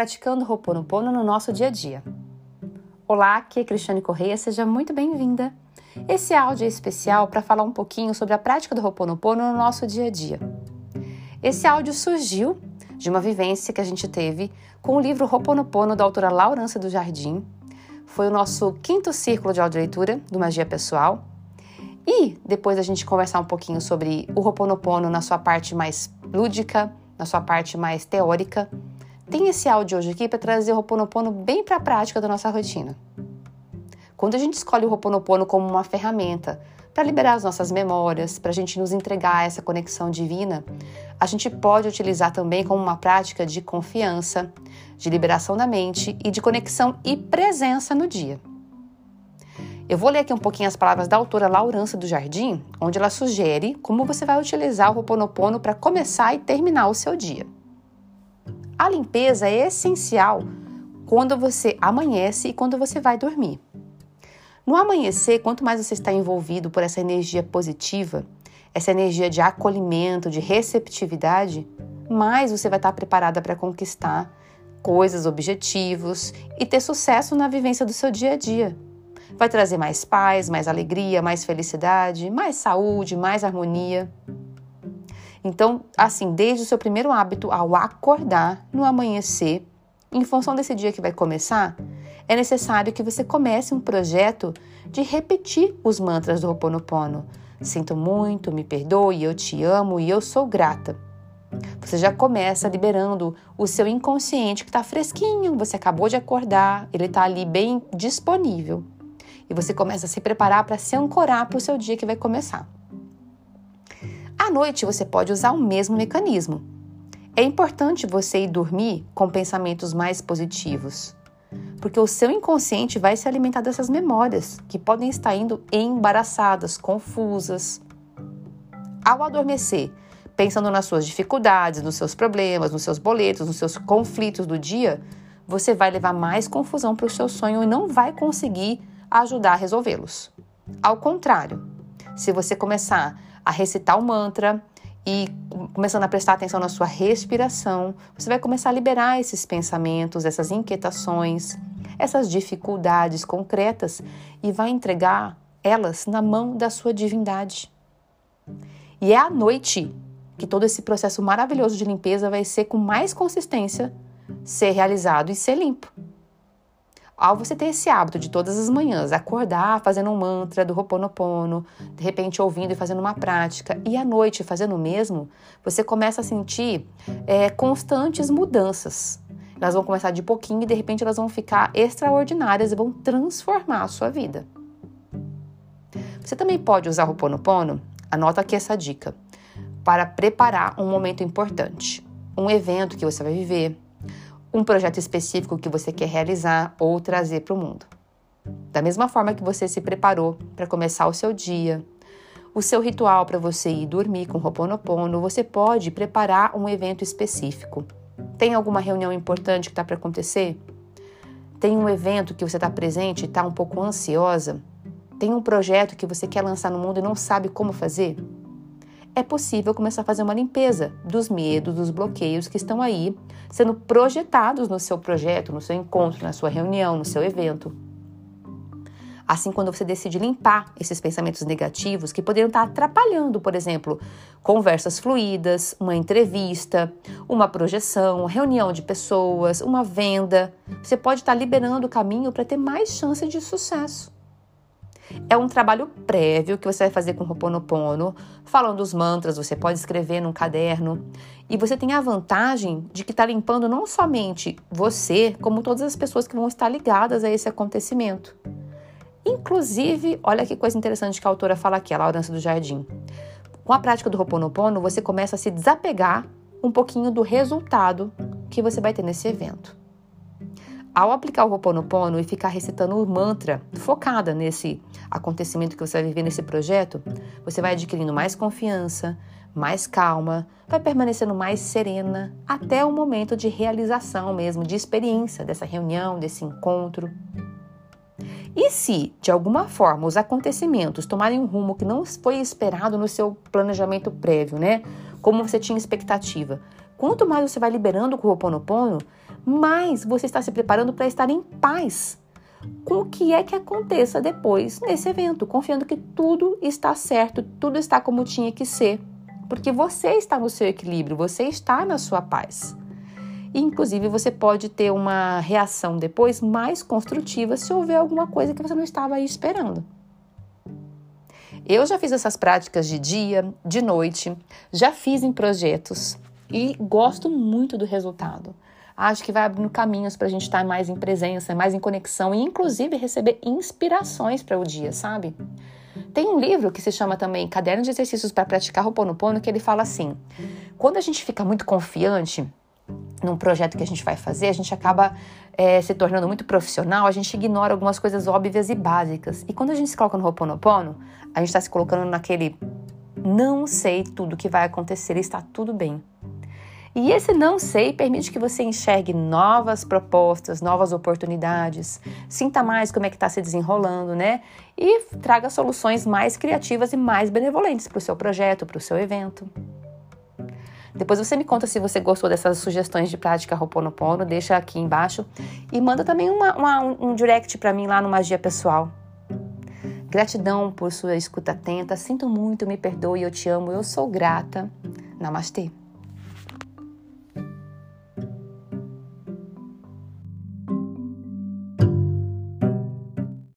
praticando Ho'oponopono no nosso dia a dia. Olá, aqui é Cristiane Correia, seja muito bem-vinda. Esse áudio é especial para falar um pouquinho sobre a prática do Ho'oponopono no nosso dia a dia. Esse áudio surgiu de uma vivência que a gente teve com o livro Ho'oponopono da autora Laurança do Jardim. Foi o nosso quinto círculo de audioleitura do Magia Pessoal. E depois a gente conversar um pouquinho sobre o Ho'oponopono na sua parte mais lúdica, na sua parte mais teórica, tem esse áudio hoje aqui para trazer o Ho'oponopono bem para a prática da nossa rotina. Quando a gente escolhe o Ho'oponopono como uma ferramenta para liberar as nossas memórias, para a gente nos entregar a essa conexão divina, a gente pode utilizar também como uma prática de confiança, de liberação da mente e de conexão e presença no dia. Eu vou ler aqui um pouquinho as palavras da autora Laurança do Jardim, onde ela sugere como você vai utilizar o Ho'oponopono para começar e terminar o seu dia. A limpeza é essencial quando você amanhece e quando você vai dormir. No amanhecer, quanto mais você está envolvido por essa energia positiva, essa energia de acolhimento, de receptividade, mais você vai estar preparada para conquistar coisas, objetivos e ter sucesso na vivência do seu dia a dia vai trazer mais paz, mais alegria, mais felicidade, mais saúde, mais harmonia. Então, assim, desde o seu primeiro hábito ao acordar no amanhecer, em função desse dia que vai começar, é necessário que você comece um projeto de repetir os mantras do Ho'oponopono. Sinto muito, me perdoe, eu te amo e eu sou grata. Você já começa liberando o seu inconsciente que está fresquinho, você acabou de acordar, ele está ali bem disponível e você começa a se preparar para se ancorar para o seu dia que vai começar. À noite, você pode usar o mesmo mecanismo. É importante você ir dormir com pensamentos mais positivos, porque o seu inconsciente vai se alimentar dessas memórias que podem estar indo embaraçadas, confusas. Ao adormecer, pensando nas suas dificuldades, nos seus problemas, nos seus boletos, nos seus conflitos do dia, você vai levar mais confusão para o seu sonho e não vai conseguir ajudar a resolvê-los. Ao contrário, se você começar a recitar o mantra e começando a prestar atenção na sua respiração, você vai começar a liberar esses pensamentos, essas inquietações, essas dificuldades concretas e vai entregar elas na mão da sua divindade. E é à noite que todo esse processo maravilhoso de limpeza vai ser com mais consistência ser realizado e ser limpo. Ao você ter esse hábito de todas as manhãs acordar fazendo um mantra do Ho'oponopono, de repente ouvindo e fazendo uma prática, e à noite fazendo o mesmo, você começa a sentir é, constantes mudanças. Elas vão começar de pouquinho e de repente elas vão ficar extraordinárias e vão transformar a sua vida. Você também pode usar o Ho'oponopono, anota aqui essa dica, para preparar um momento importante, um evento que você vai viver, um projeto específico que você quer realizar ou trazer para o mundo. Da mesma forma que você se preparou para começar o seu dia, o seu ritual para você ir dormir com Ho'oponopono, você pode preparar um evento específico. Tem alguma reunião importante que está para acontecer? Tem um evento que você está presente e está um pouco ansiosa? Tem um projeto que você quer lançar no mundo e não sabe como fazer? É possível começar a fazer uma limpeza dos medos, dos bloqueios que estão aí sendo projetados no seu projeto, no seu encontro, na sua reunião, no seu evento. Assim, quando você decide limpar esses pensamentos negativos que poderiam estar atrapalhando, por exemplo, conversas fluídas, uma entrevista, uma projeção, reunião de pessoas, uma venda, você pode estar liberando o caminho para ter mais chance de sucesso. É um trabalho prévio que você vai fazer com o Ho'oponopono, falando os mantras, você pode escrever num caderno. E você tem a vantagem de que está limpando não somente você, como todas as pessoas que vão estar ligadas a esse acontecimento. Inclusive, olha que coisa interessante que a autora fala aqui, a Laurança do Jardim. Com a prática do Ho'oponopono, você começa a se desapegar um pouquinho do resultado que você vai ter nesse evento. Ao aplicar o Ho'oponopono e ficar recitando o mantra focada nesse acontecimento que você vai viver nesse projeto, você vai adquirindo mais confiança, mais calma, vai permanecendo mais serena até o momento de realização mesmo, de experiência dessa reunião, desse encontro. E se, de alguma forma, os acontecimentos tomarem um rumo que não foi esperado no seu planejamento prévio, né? Como você tinha expectativa, quanto mais você vai liberando com o Ho'oponopono, mais você está se preparando para estar em paz com o que é que aconteça depois nesse evento, confiando que tudo está certo, tudo está como tinha que ser, porque você está no seu equilíbrio, você está na sua paz. Inclusive, você pode ter uma reação depois mais construtiva se houver alguma coisa que você não estava aí esperando. Eu já fiz essas práticas de dia, de noite, já fiz em projetos e gosto muito do resultado. Acho que vai abrindo caminhos para a gente estar mais em presença, mais em conexão e, inclusive, receber inspirações para o dia, sabe? Tem um livro que se chama também Caderno de Exercícios para Praticar Ho'oponopono, que ele fala assim: quando a gente fica muito confiante, num projeto que a gente vai fazer, a gente acaba é, se tornando muito profissional, a gente ignora algumas coisas óbvias e básicas. E quando a gente se coloca no Ho'oponopono, a gente está se colocando naquele não sei tudo que vai acontecer está tudo bem. E esse não sei permite que você enxergue novas propostas, novas oportunidades, sinta mais como é que está se desenrolando, né? E traga soluções mais criativas e mais benevolentes para o seu projeto, para o seu evento. Depois você me conta se você gostou dessas sugestões de prática Ho'oponopono, deixa aqui embaixo e manda também uma, uma, um direct para mim lá no Magia Pessoal. Gratidão por sua escuta atenta, sinto muito, me perdoe, eu te amo, eu sou grata. Namastê.